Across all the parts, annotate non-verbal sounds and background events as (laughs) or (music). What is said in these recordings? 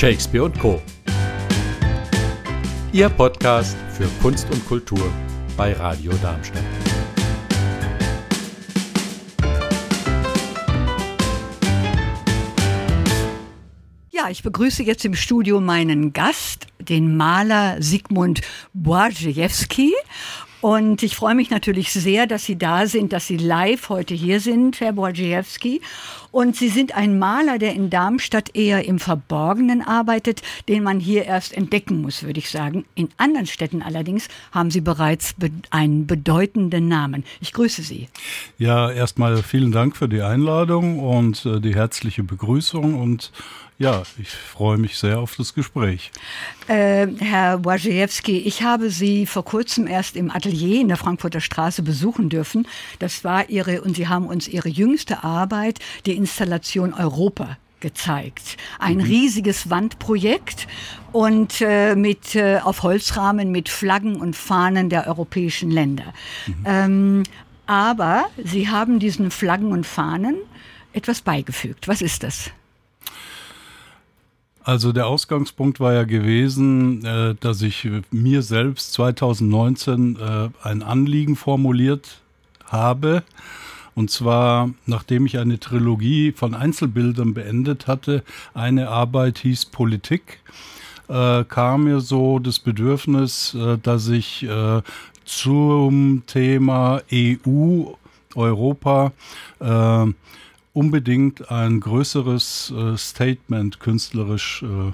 Shakespeare und Co. Ihr Podcast für Kunst und Kultur bei Radio Darmstadt. Ja, ich begrüße jetzt im Studio meinen Gast, den Maler Sigmund Błażejewski. Und ich freue mich natürlich sehr, dass Sie da sind, dass Sie live heute hier sind, Herr Błażejewski. Und Sie sind ein Maler, der in Darmstadt eher im Verborgenen arbeitet, den man hier erst entdecken muss, würde ich sagen. In anderen Städten allerdings haben Sie bereits be einen bedeutenden Namen. Ich grüße Sie. Ja, erstmal vielen Dank für die Einladung und äh, die herzliche Begrüßung und ja, ich freue mich sehr auf das Gespräch. Äh, Herr Błażejewski, ich habe Sie vor kurzem erst im Atelier in der Frankfurter Straße besuchen dürfen. Das war Ihre, und Sie haben uns Ihre jüngste Arbeit, die Installation Europa gezeigt. Ein mhm. riesiges Wandprojekt und äh, mit äh, auf Holzrahmen mit Flaggen und Fahnen der europäischen Länder. Mhm. Ähm, aber Sie haben diesen Flaggen und Fahnen etwas beigefügt. Was ist das? Also der Ausgangspunkt war ja gewesen, äh, dass ich mir selbst 2019 äh, ein Anliegen formuliert habe. Und zwar, nachdem ich eine Trilogie von Einzelbildern beendet hatte, eine Arbeit hieß Politik, äh, kam mir so das Bedürfnis, äh, dass ich äh, zum Thema EU, Europa, äh, unbedingt ein größeres äh, Statement künstlerisch äh,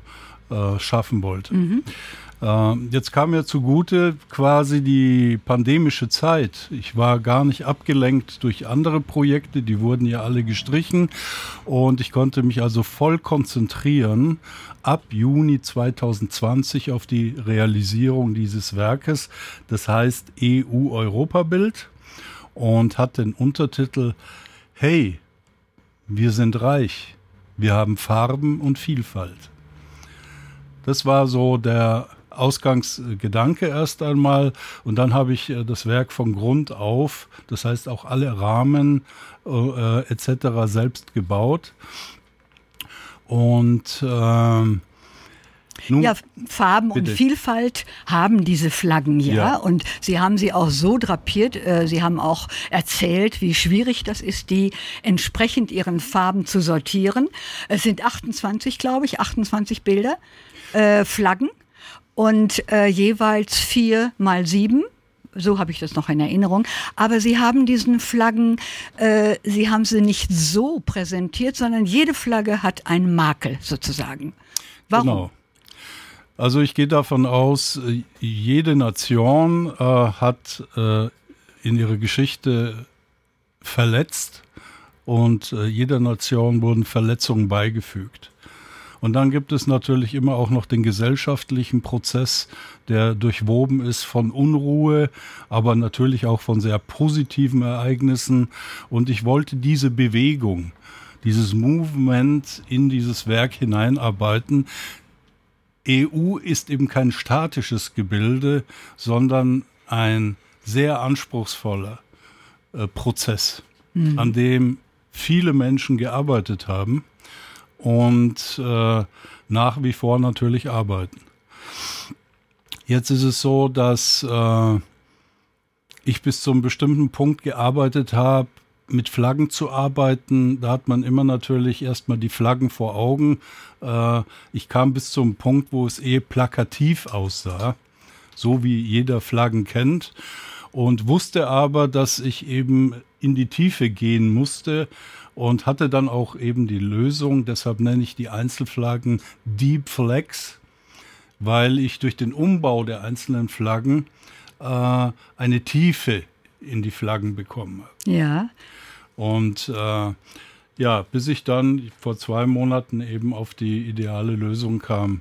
schaffen wollte. Mhm. Äh, jetzt kam mir zugute quasi die pandemische Zeit. Ich war gar nicht abgelenkt durch andere Projekte, die wurden ja alle gestrichen und ich konnte mich also voll konzentrieren ab Juni 2020 auf die Realisierung dieses Werkes, das heißt EU-Europabild und hat den Untertitel Hey, wir sind reich. Wir haben Farben und Vielfalt. Das war so der Ausgangsgedanke erst einmal. Und dann habe ich äh, das Werk von Grund auf, das heißt auch alle Rahmen äh, etc. selbst gebaut. Und äh, nun, ja, Farben bitte. und Vielfalt haben diese Flaggen ja. ja. Und Sie haben sie auch so drapiert. Äh, sie haben auch erzählt, wie schwierig das ist, die entsprechend ihren Farben zu sortieren. Es sind 28, glaube ich, 28 Bilder, äh, Flaggen und äh, jeweils vier mal sieben so habe ich das noch in Erinnerung. Aber Sie haben diesen Flaggen, äh, Sie haben sie nicht so präsentiert, sondern jede Flagge hat einen Makel sozusagen. Warum? Genau. Also ich gehe davon aus, jede Nation äh, hat äh, in ihrer Geschichte verletzt und äh, jeder Nation wurden Verletzungen beigefügt. Und dann gibt es natürlich immer auch noch den gesellschaftlichen Prozess, der durchwoben ist von Unruhe, aber natürlich auch von sehr positiven Ereignissen. Und ich wollte diese Bewegung, dieses Movement in dieses Werk hineinarbeiten, EU ist eben kein statisches Gebilde, sondern ein sehr anspruchsvoller äh, Prozess, mhm. an dem viele Menschen gearbeitet haben und äh, nach wie vor natürlich arbeiten. Jetzt ist es so, dass äh, ich bis zu einem bestimmten Punkt gearbeitet habe, mit Flaggen zu arbeiten, da hat man immer natürlich erstmal die Flaggen vor Augen. Äh, ich kam bis zum Punkt, wo es eh plakativ aussah, so wie jeder Flaggen kennt, und wusste aber, dass ich eben in die Tiefe gehen musste und hatte dann auch eben die Lösung, deshalb nenne ich die Einzelflaggen Deep Flags, weil ich durch den Umbau der einzelnen Flaggen äh, eine Tiefe in die Flaggen bekommen habe. Ja. Und äh, ja, bis ich dann vor zwei Monaten eben auf die ideale Lösung kam.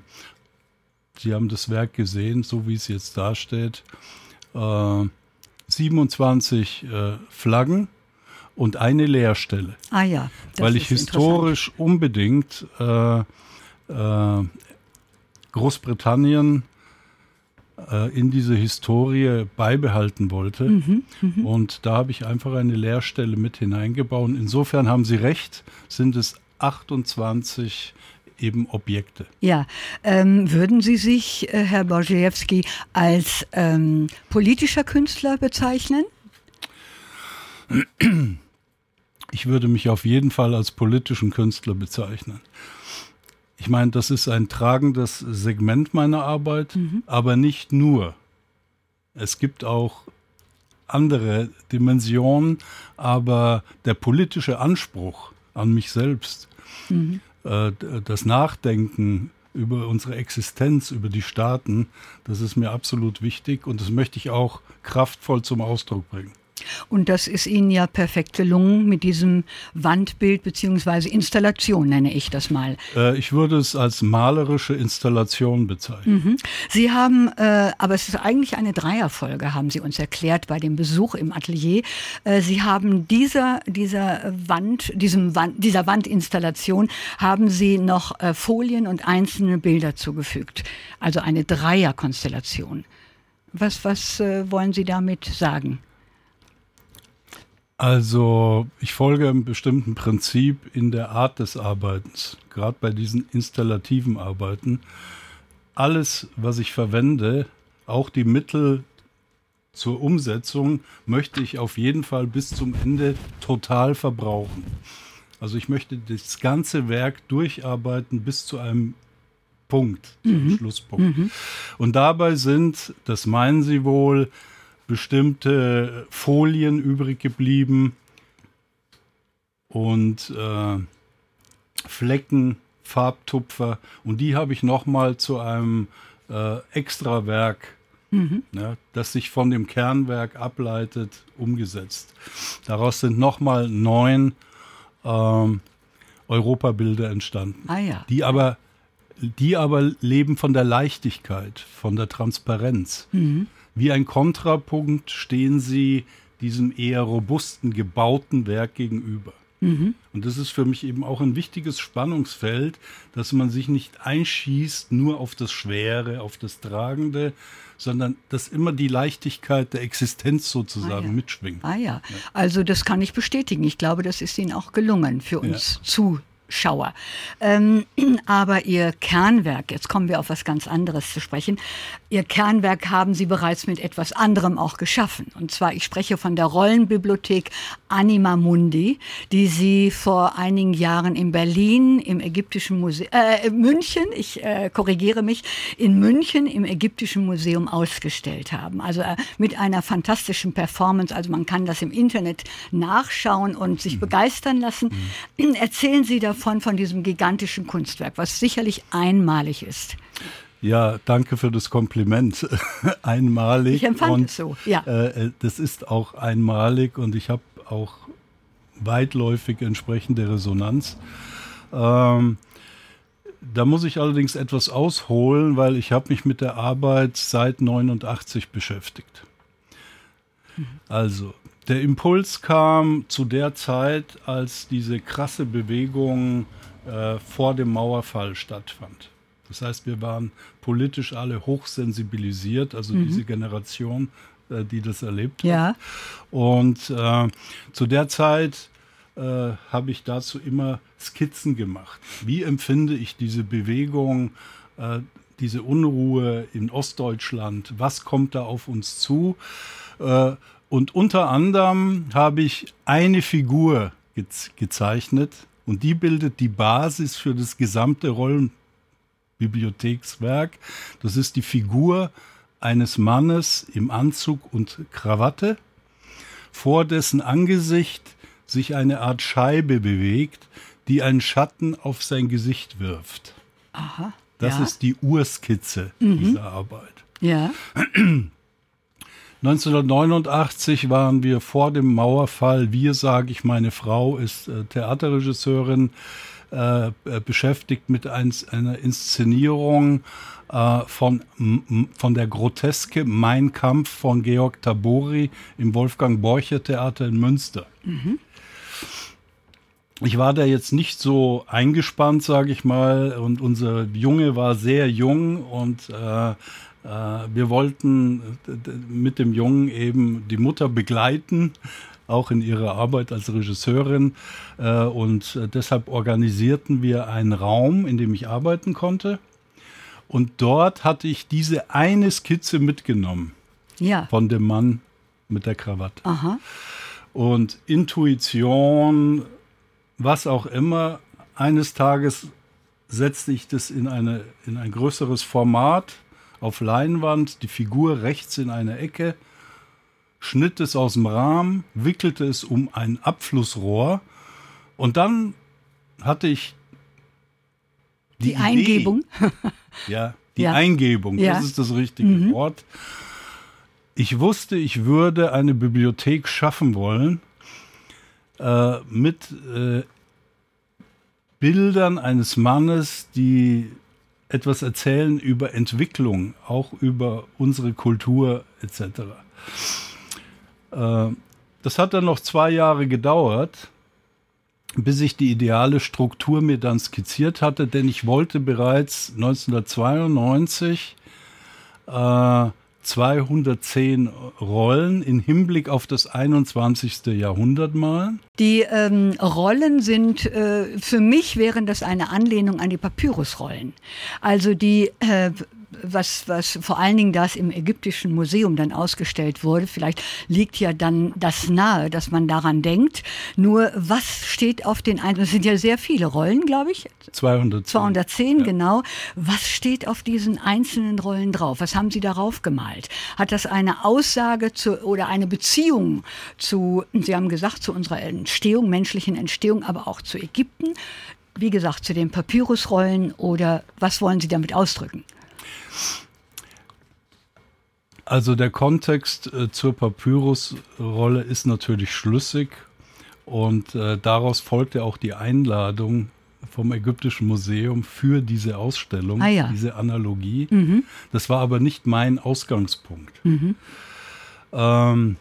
Sie haben das Werk gesehen, so wie es jetzt dasteht. Äh, 27 äh, Flaggen und eine Leerstelle. Ah ja. Weil ich historisch unbedingt äh, äh, Großbritannien äh, in diese Historie beibehalten wollte. Mhm, mh. Und da habe ich einfach eine Leerstelle mit hineingebaut. Insofern haben Sie recht, sind es 28 eben Objekte. Ja, ähm, würden Sie sich, äh, Herr Borziewski, als ähm, politischer Künstler bezeichnen? (clears throat) Ich würde mich auf jeden Fall als politischen Künstler bezeichnen. Ich meine, das ist ein tragendes Segment meiner Arbeit, mhm. aber nicht nur. Es gibt auch andere Dimensionen, aber der politische Anspruch an mich selbst, mhm. äh, das Nachdenken über unsere Existenz, über die Staaten, das ist mir absolut wichtig und das möchte ich auch kraftvoll zum Ausdruck bringen. Und das ist Ihnen ja perfekt gelungen mit diesem Wandbild bzw. Installation, nenne ich das mal. Äh, ich würde es als malerische Installation bezeichnen. Mhm. Sie haben, äh, aber es ist eigentlich eine Dreierfolge, haben Sie uns erklärt bei dem Besuch im Atelier. Äh, Sie haben dieser, dieser Wand, diesem Wand, dieser Wandinstallation haben Sie noch äh, Folien und einzelne Bilder zugefügt. Also eine Dreierkonstellation. Was, was äh, wollen Sie damit sagen? Also ich folge einem bestimmten Prinzip in der Art des Arbeitens, gerade bei diesen installativen Arbeiten. Alles, was ich verwende, auch die Mittel zur Umsetzung, möchte ich auf jeden Fall bis zum Ende total verbrauchen. Also ich möchte das ganze Werk durcharbeiten bis zu einem Punkt, zum mhm. Schlusspunkt. Mhm. Und dabei sind, das meinen Sie wohl, bestimmte Folien übrig geblieben und äh, Flecken, Farbtupfer und die habe ich nochmal zu einem äh, Extrawerk, mhm. ja, das sich von dem Kernwerk ableitet, umgesetzt. Daraus sind nochmal neun ähm, Europabilder entstanden, ah, ja. die aber die aber leben von der Leichtigkeit, von der Transparenz. Mhm. Wie ein Kontrapunkt stehen sie diesem eher robusten, gebauten Werk gegenüber. Mhm. Und das ist für mich eben auch ein wichtiges Spannungsfeld, dass man sich nicht einschießt nur auf das Schwere, auf das Tragende, sondern dass immer die Leichtigkeit der Existenz sozusagen ah, ja. mitschwingt. Ah ja. ja. also das kann ich bestätigen. Ich glaube, das ist Ihnen auch gelungen für uns ja. zu Schauer. Ähm, (clears throat) aber Ihr Kernwerk, jetzt kommen wir auf was ganz anderes zu sprechen, Ihr Kernwerk haben Sie bereits mit etwas anderem auch geschaffen. Und zwar, ich spreche von der Rollenbibliothek Anima Mundi, die Sie vor einigen Jahren in Berlin im ägyptischen Museum, äh, München, ich äh, korrigiere mich, in München im ägyptischen Museum ausgestellt haben. Also äh, mit einer fantastischen Performance. Also man kann das im Internet nachschauen und sich mhm. begeistern lassen. Mhm. Erzählen Sie davon davon, von diesem gigantischen Kunstwerk, was sicherlich einmalig ist. Ja, danke für das Kompliment. (laughs) einmalig. Ich empfand und, es so, ja. Äh, das ist auch einmalig und ich habe auch weitläufig entsprechende Resonanz. Ähm, da muss ich allerdings etwas ausholen, weil ich habe mich mit der Arbeit seit 89 beschäftigt. Mhm. Also, der Impuls kam zu der Zeit, als diese krasse Bewegung äh, vor dem Mauerfall stattfand. Das heißt, wir waren politisch alle hochsensibilisiert, also mhm. diese Generation, äh, die das erlebt hat. Ja. Und äh, zu der Zeit äh, habe ich dazu immer Skizzen gemacht. Wie empfinde ich diese Bewegung, äh, diese Unruhe in Ostdeutschland? Was kommt da auf uns zu? Und unter anderem habe ich eine Figur ge gezeichnet und die bildet die Basis für das gesamte Rollenbibliothekswerk. Das ist die Figur eines Mannes im Anzug und Krawatte, vor dessen Angesicht sich eine Art Scheibe bewegt, die einen Schatten auf sein Gesicht wirft. Aha. Das ja. ist die Urskizze mhm. dieser Arbeit. Ja. (clears throat) 1989 waren wir vor dem Mauerfall. Wir, sage ich, meine Frau ist äh, Theaterregisseurin, äh, äh beschäftigt mit ein, einer Inszenierung äh, von, von der Groteske Mein Kampf von Georg Tabori im Wolfgang Borcher Theater in Münster. Mhm. Ich war da jetzt nicht so eingespannt, sage ich mal, und unser Junge war sehr jung und äh, äh, wir wollten mit dem Jungen eben die Mutter begleiten auch in ihrer Arbeit als Regisseurin. Äh, und äh, deshalb organisierten wir einen Raum, in dem ich arbeiten konnte. Und dort hatte ich diese eine Skizze mitgenommen. Ja. Von dem Mann mit der Krawatte. Aha. Und Intuition, was auch immer, eines Tages setzte ich das in, eine, in ein größeres Format auf Leinwand, die Figur rechts in eine Ecke, schnitt es aus dem Rahmen, wickelte es um ein Abflussrohr und dann hatte ich die, die Eingebung. (laughs) ja, die ja. Eingebung, ja. das ist das richtige mhm. Wort. Ich wusste, ich würde eine Bibliothek schaffen wollen äh, mit äh, Bildern eines Mannes, die etwas erzählen über Entwicklung, auch über unsere Kultur etc. Äh, das hat dann noch zwei Jahre gedauert, bis ich die ideale Struktur mir dann skizziert hatte, denn ich wollte bereits 1992 äh, 210 Rollen in Hinblick auf das 21. Jahrhundert malen? Die ähm, Rollen sind, äh, für mich wären das eine Anlehnung an die Papyrusrollen. Also die äh, was, was vor allen Dingen das im Ägyptischen Museum dann ausgestellt wurde. Vielleicht liegt ja dann das nahe, dass man daran denkt. Nur was steht auf den einzelnen, es sind ja sehr viele Rollen, glaube ich. 210. 210, ja. genau. Was steht auf diesen einzelnen Rollen drauf? Was haben Sie darauf gemalt? Hat das eine Aussage zu, oder eine Beziehung zu, Sie haben gesagt, zu unserer Entstehung, menschlichen Entstehung, aber auch zu Ägypten? Wie gesagt, zu den Papyrusrollen oder was wollen Sie damit ausdrücken? Also der Kontext äh, zur Papyrusrolle ist natürlich schlüssig und äh, daraus folgte auch die Einladung vom Ägyptischen Museum für diese Ausstellung, ah, ja. diese Analogie. Mhm. Das war aber nicht mein Ausgangspunkt. Mhm. Ähm,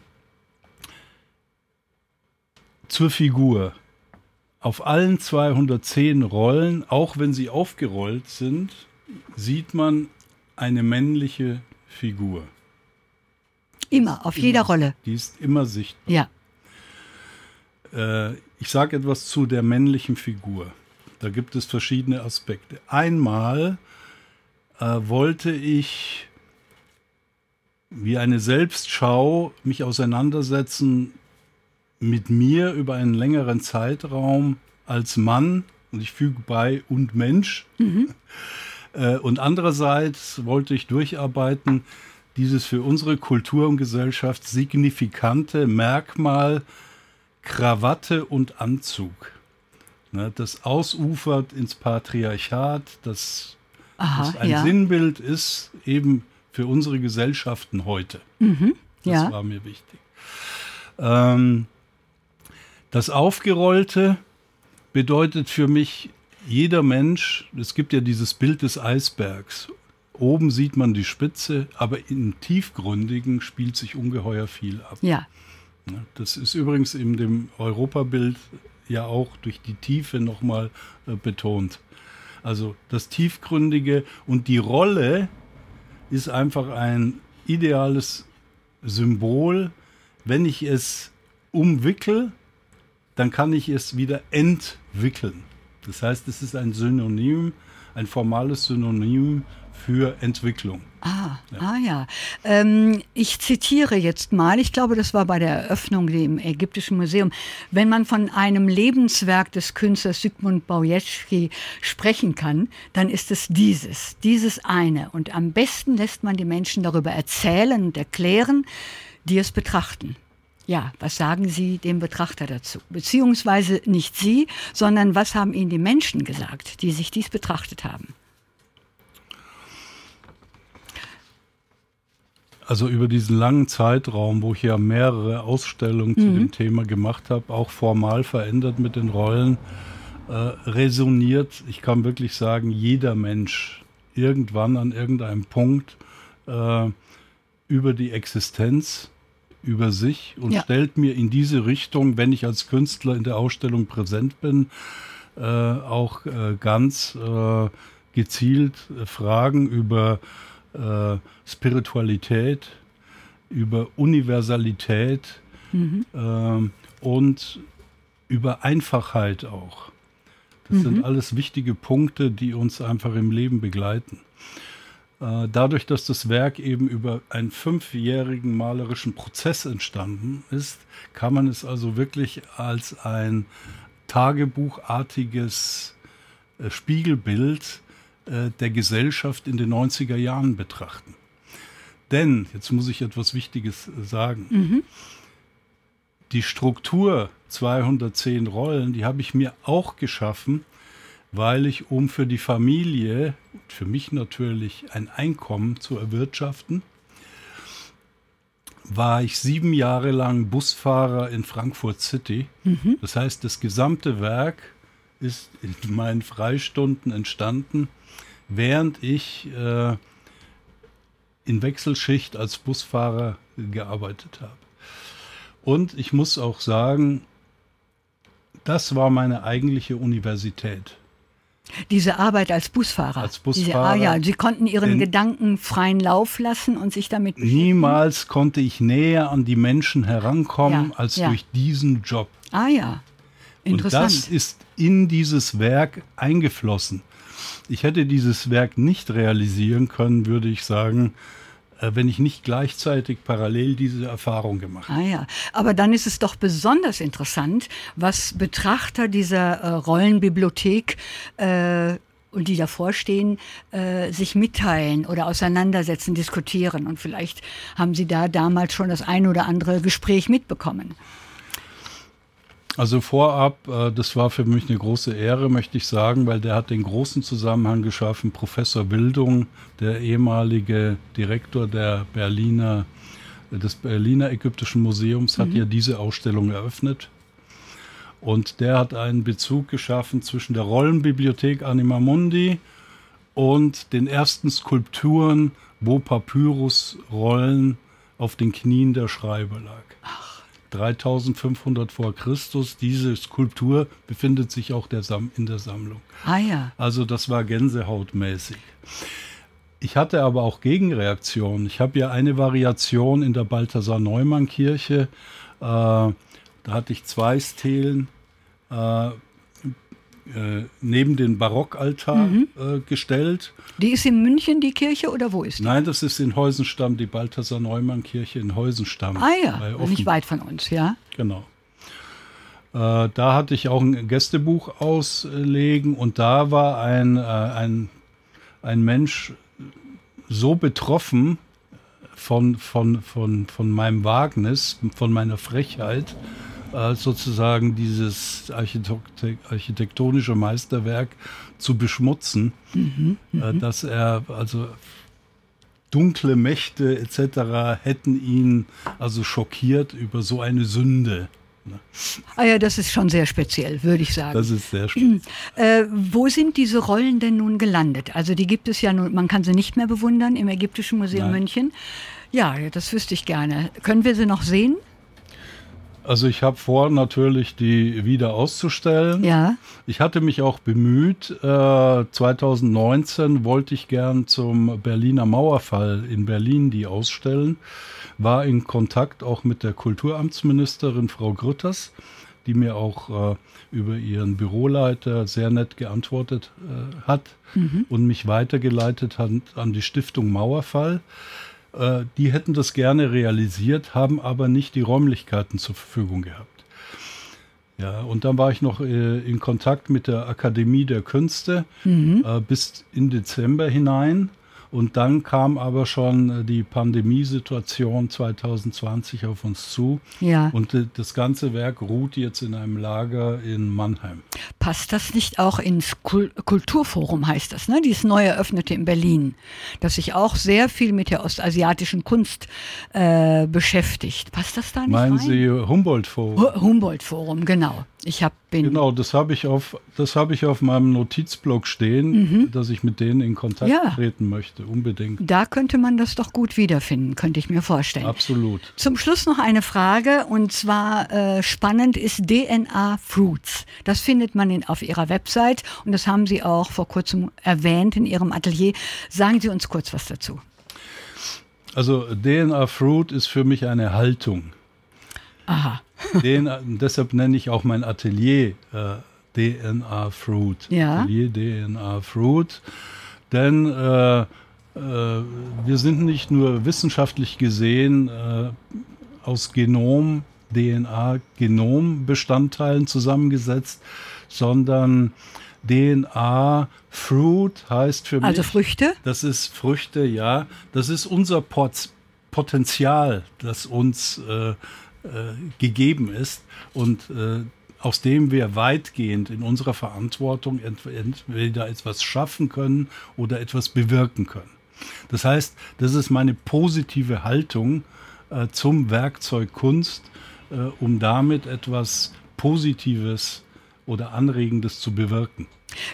zur Figur. Auf allen 210 Rollen, auch wenn sie aufgerollt sind, sieht man eine männliche Figur. Immer, auf immer, jeder Rolle. Die ist immer sichtbar. Ja. Äh, ich sage etwas zu der männlichen Figur. Da gibt es verschiedene Aspekte. Einmal äh, wollte ich wie eine Selbstschau mich auseinandersetzen mit mir über einen längeren Zeitraum als Mann und ich füge bei und Mensch. Mhm. (laughs) Äh, und andererseits wollte ich durcharbeiten, dieses für unsere Kultur und Gesellschaft signifikante Merkmal Krawatte und Anzug. Ne, das ausufert ins Patriarchat, das, Aha, das ein ja. Sinnbild ist eben für unsere Gesellschaften heute. Mhm, das ja. war mir wichtig. Ähm, das Aufgerollte bedeutet für mich jeder Mensch, es gibt ja dieses Bild des Eisbergs. Oben sieht man die Spitze, aber im Tiefgründigen spielt sich ungeheuer viel ab. Ja. Das ist übrigens in dem Europabild ja auch durch die Tiefe nochmal äh, betont. Also das Tiefgründige und die Rolle ist einfach ein ideales Symbol. Wenn ich es umwickel, dann kann ich es wieder entwickeln. Das heißt, es ist ein Synonym, ein formales Synonym für Entwicklung. Ah, ja. ah ja. Ähm, ich zitiere jetzt mal, ich glaube, das war bei der Eröffnung im Ägyptischen Museum. Wenn man von einem Lebenswerk des Künstlers Sigmund Baujetski sprechen kann, dann ist es dieses, dieses eine. Und am besten lässt man die Menschen darüber erzählen und erklären, die es betrachten. Ja, was sagen Sie dem Betrachter dazu? Beziehungsweise nicht Sie, sondern was haben Ihnen die Menschen gesagt, die sich dies betrachtet haben? Also über diesen langen Zeitraum, wo ich ja mehrere Ausstellungen mhm. zu dem Thema gemacht habe, auch formal verändert mit den Rollen, äh, resoniert, ich kann wirklich sagen, jeder Mensch irgendwann an irgendeinem Punkt äh, über die Existenz über sich und ja. stellt mir in diese Richtung, wenn ich als Künstler in der Ausstellung präsent bin, äh, auch äh, ganz äh, gezielt äh, Fragen über äh, Spiritualität, über Universalität, mhm. ähm, und über Einfachheit auch. Das mhm. sind alles wichtige Punkte, die uns einfach im Leben begleiten. Äh, dadurch, dass das Werk eben über einen fünfjährigen malerischen Prozess entstanden ist, kann man es also wirklich als ein tagebuchartiges äh, Spiegelbild äh, der Gesellschaft in den 90er Jahren betrachten. Denn, jetzt muss ich etwas Wichtiges sagen, mhm. die Struktur 210 Rollen, die habe ich mir auch geschaffen, weil ich, um für die Familie, für mich natürlich ein Einkommen zu erwirtschaften, war ich sieben Jahre lang Busfahrer in Frankfurt City. Mhm. Das heißt, das gesamte Werk ist in meinen Freistunden entstanden, während ich äh, in Wechselschicht als Busfahrer gearbeitet habe. Und ich muss auch sagen, das war meine eigentliche Universität. Diese Arbeit als Busfahrer. Als Busfahrer. Diese, ah ja, Sie konnten Ihren Gedanken freien Lauf lassen und sich damit beschäftigen. Niemals konnte ich näher an die Menschen herankommen ja, als ja. durch diesen Job. Ah ja, interessant. Und das ist in dieses Werk eingeflossen. Ich hätte dieses Werk nicht realisieren können, würde ich sagen, wenn ich nicht gleichzeitig parallel diese Erfahrung gemacht habe. Ah ja, aber dann ist es doch besonders interessant, was Betrachter dieser äh, Rollenbibliothek äh, und die davor stehen, äh, sich mitteilen oder auseinandersetzen, diskutieren. Und vielleicht haben Sie da damals schon das ein oder andere Gespräch mitbekommen. Also vorab, äh, das war für mich eine große Ehre, möchte ich sagen, weil der hat den großen Zusammenhang geschaffen. Professor Wildung, der ehemalige Direktor der Berliner, des Berliner Ägyptischen Museums, hat mhm. ja diese Ausstellung eröffnet. Und der hat einen Bezug geschaffen zwischen der Rollenbibliothek Anima Mundi und den ersten Skulpturen, wo Papyrusrollen auf den Knien der Schreiber lag. Ach. 3500 vor Christus. Diese Skulptur befindet sich auch der in der Sammlung. Ah ja. Also das war gänsehautmäßig. Ich hatte aber auch Gegenreaktionen. Ich habe ja eine Variation in der Balthasar-Neumann-Kirche. Äh, da hatte ich zwei Stelen. Äh, äh, neben den Barockaltar mhm. äh, gestellt. Die ist in München, die Kirche, oder wo ist die? Nein, das ist in Heusenstamm, die Balthasar-Neumann-Kirche in Heusenstamm. Ah ja, nicht weit von uns, ja. Genau. Äh, da hatte ich auch ein Gästebuch auslegen und da war ein, äh, ein, ein Mensch so betroffen von, von, von, von meinem Wagnis, von meiner Frechheit, äh, sozusagen dieses architektonische Meisterwerk zu beschmutzen, mhm, äh, mhm. dass er also dunkle Mächte etc. hätten ihn also schockiert über so eine Sünde. Ne? Ah ja, das ist schon sehr speziell, würde ich sagen. Das ist sehr speziell. (clears throat) Äh, wo sind diese Rollen denn nun gelandet? Also die gibt es ja nun, man kann sie nicht mehr bewundern im Ägyptischen Museum Nein. München. Ja, das wüsste ich gerne. Können wir sie noch sehen? Also ich habe vor, natürlich die wieder auszustellen. Ja. Ich hatte mich auch bemüht. Äh, 2019 wollte ich gern zum Berliner Mauerfall in Berlin die ausstellen. War in Kontakt auch mit der Kulturamtsministerin Frau Grütters, die mir auch äh, über ihren Büroleiter sehr nett geantwortet äh, hat mhm. und mich weitergeleitet hat an die Stiftung Mauerfall. Äh, die hätten das gerne realisiert, haben aber nicht die Räumlichkeiten zur Verfügung gehabt. Ja, und dann war ich noch äh, in Kontakt mit der Akademie der Künste mhm. äh, bis in Dezember hinein. Und dann kam aber schon äh, die Pandemiesituation 2020 auf uns zu. Ja. Und äh, das ganze Werk ruht jetzt in einem Lager in Mannheim. Passt das nicht auch ins Kulturforum, heißt das, ne? Dieses neu eröffnete in Berlin, das sich auch sehr viel mit der ostasiatischen Kunst äh, beschäftigt. Passt das da nicht Meinen rein? Sie Humboldt-Forum? Humboldt-Forum, genau. Ich habe Genau, das habe ich auf das habe ich auf meinem Notizblock stehen, mhm. dass ich mit denen in Kontakt ja. treten möchte, unbedingt. Da könnte man das doch gut wiederfinden, könnte ich mir vorstellen. Absolut. Zum Schluss noch eine Frage und zwar äh, spannend ist DNA Fruits. Das findet man in, auf Ihrer Website und das haben Sie auch vor kurzem erwähnt in Ihrem Atelier. Sagen Sie uns kurz was dazu. Also DNA Fruit ist für mich eine Haltung. Aha. Den, deshalb nenne ich auch mein Atelier äh, DNA Fruit. Ja. Atelier DNA Fruit. Denn äh, äh, wir sind nicht nur wissenschaftlich gesehen äh, aus Genom, DNA, Genombestandteilen zusammengesetzt, sondern DNA Fruit heißt für also mich. Also Früchte? Das ist Früchte, ja. Das ist unser Pot Potenzial, das uns äh, äh, gegeben ist und äh, aus dem wir weitgehend in unserer Verantwortung entweder etwas schaffen können oder etwas bewirken können. Das heißt, das ist meine positive Haltung äh, zum Werkzeug Kunst, äh, um damit etwas Positives oder Anregendes zu bewirken.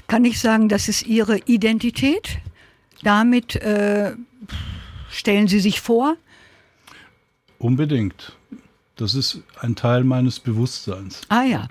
Kann ich sagen, das ist Ihre Identität? Damit äh, stellen Sie sich vor? Unbedingt. Das ist ein Teil meines Bewusstseins. Ah ja.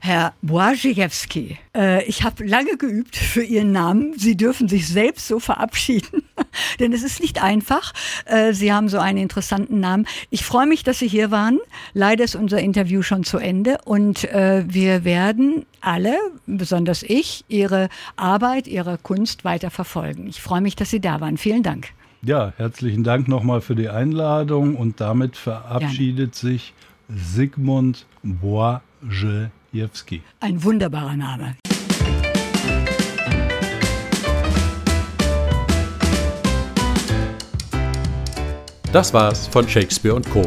Herr Błażejewski, äh, ich habe lange geübt für Ihren Namen. Sie dürfen sich selbst so verabschieden, (laughs) denn es ist nicht einfach. Äh, Sie haben so einen interessanten Namen. Ich freue mich, dass Sie hier waren. Leider ist unser Interview schon zu Ende und äh, wir werden alle, besonders ich, Ihre Arbeit, Ihre Kunst weiter verfolgen. Ich freue mich, dass Sie da waren. Vielen Dank. Ja, herzlichen Dank nochmal für die Einladung und damit verabschiedet Gerne. sich Sigmund Błażejewski. Ein wunderbarer Name. Das war's von Shakespeare und Co.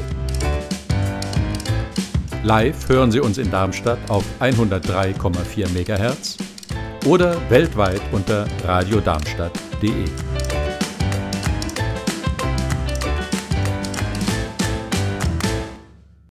Live hören Sie uns in Darmstadt auf 103,4 MHz oder weltweit unter radiodarmstadt.de.